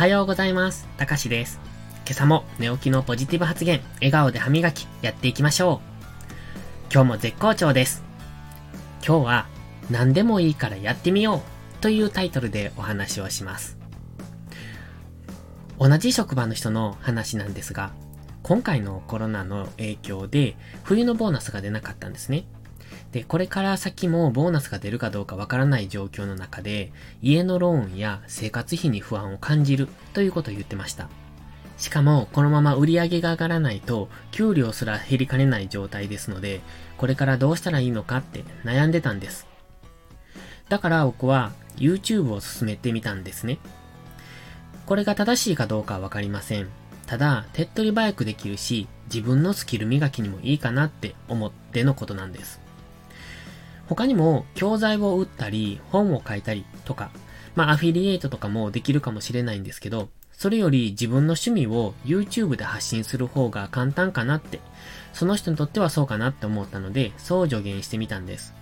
はようございます。たかしです。今朝も寝起きのポジティブ発言、笑顔で歯磨き、やっていきましょう。今日も絶好調です。今日は、何でもいいからやってみようというタイトルでお話をします。同じ職場の人の話なんですが、今回のコロナの影響で冬のボーナスが出なかったんですね。で、これから先もボーナスが出るかどうかわからない状況の中で、家のローンや生活費に不安を感じるということを言ってました。しかも、このまま売り上げが上がらないと、給料すら減りかねない状態ですので、これからどうしたらいいのかって悩んでたんです。だから僕は YouTube を進めてみたんですね。これが正しいかどうかはわかりません。ただ、手っ取り早くできるし、自分のスキル磨きにもいいかなって思ってのことなんです。他にも教材を売ったり、本を書いたりとか、まあアフィリエイトとかもできるかもしれないんですけど、それより自分の趣味を YouTube で発信する方が簡単かなって、その人にとってはそうかなって思ったので、そう助言してみたんです。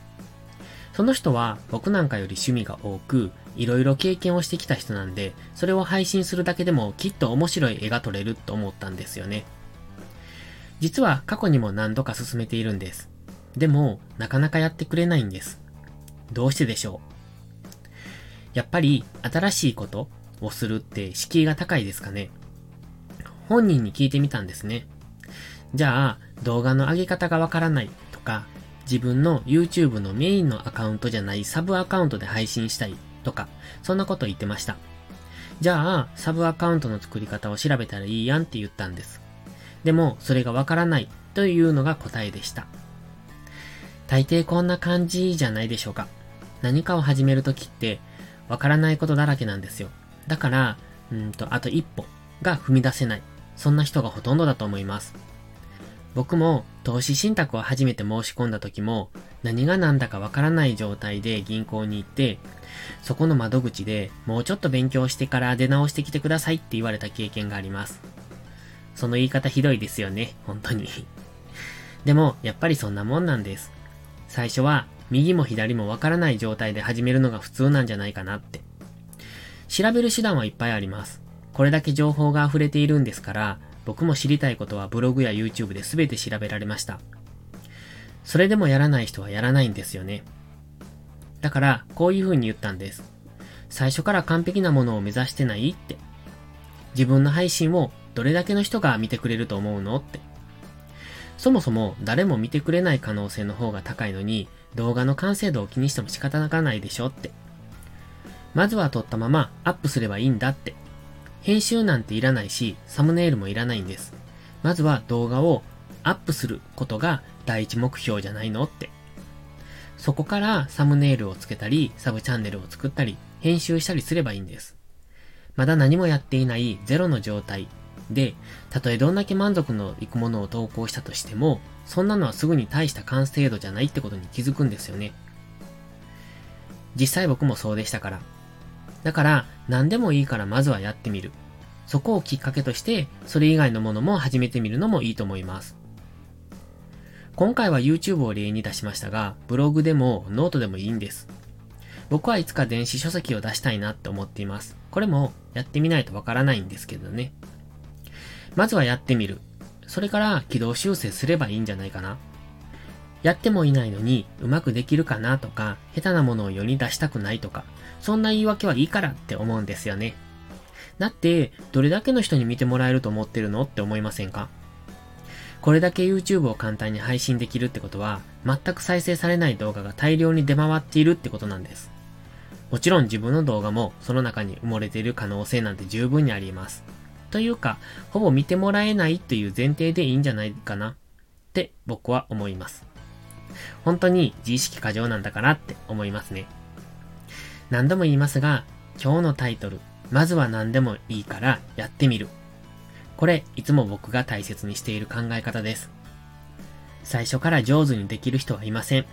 その人は僕なんかより趣味が多く、いろいろ経験をしてきた人なんで、それを配信するだけでもきっと面白い絵が撮れると思ったんですよね。実は過去にも何度か進めているんです。でも、なかなかやってくれないんです。どうしてでしょう？やっぱり、新しいことをするって敷居が高いですかね？本人に聞いてみたんですね。じゃあ、動画の上げ方がわからないとか、自分の YouTube のメインのアカウントじゃないサブアカウントで配信したいとか、そんなこと言ってました。じゃあ、サブアカウントの作り方を調べたらいいやんって言ったんです。でも、それがわからないというのが答えでした。大抵こんな感じじゃないでしょうか。何かを始めるときって、わからないことだらけなんですよ。だから、うんと、あと一歩が踏み出せない。そんな人がほとんどだと思います。僕も投資信託を初めて申し込んだ時も何が何だかわからない状態で銀行に行ってそこの窓口でもうちょっと勉強してから出直してきてくださいって言われた経験があります。その言い方ひどいですよね、本当に。でもやっぱりそんなもんなんです。最初は右も左もわからない状態で始めるのが普通なんじゃないかなって。調べる手段はいっぱいあります。これだけ情報が溢れているんですから、僕も知りたいことはブログや YouTube で全て調べられました。それでもやらない人はやらないんですよね。だから、こういう風に言ったんです。最初から完璧なものを目指してないって。自分の配信をどれだけの人が見てくれると思うのって。そもそも誰も見てくれない可能性の方が高いのに、動画の完成度を気にしても仕方がないでしょって。まずは撮ったままアップすればいいんだって。編集なんていらないし、サムネイルもいらないんです。まずは動画をアップすることが第一目標じゃないのって。そこからサムネイルをつけたり、サブチャンネルを作ったり、編集したりすればいいんです。まだ何もやっていないゼロの状態で、たとえどんだけ満足のいくものを投稿したとしても、そんなのはすぐに大した完成度じゃないってことに気づくんですよね。実際僕もそうでしたから。だから、何でもいいからまずはやってみる。そこをきっかけとして、それ以外のものも始めてみるのもいいと思います。今回は YouTube を例に出しましたが、ブログでもノートでもいいんです。僕はいつか電子書籍を出したいなって思っています。これもやってみないとわからないんですけどね。まずはやってみる。それから軌道修正すればいいんじゃないかな。やってもいないのにうまくできるかなとか、下手なものを世に出したくないとか、そんな言い訳はいいからって思うんですよね。だって、どれだけの人に見てもらえると思ってるのって思いませんか？これだけ YouTube を簡単に配信できるってことは、全く再生されない動画が大量に出回っているってことなんです。もちろん自分の動画もその中に埋もれている可能性なんて十分にあります。というか、ほぼ見てもらえないという前提でいいんじゃないかなって僕は思います。本当に自意識過剰なんだからって思いますね。何度も言いますが、今日のタイトル、まずは何でもいいからやってみる。これ、いつも僕が大切にしている考え方です。最初から上手にできる人はいません。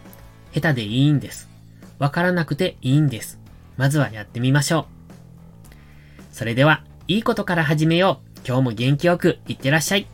下手でいいんです。わからなくていいんです。まずはやってみましょう。それでは、いいことから始めよう。今日も元気よくいってらっしゃい。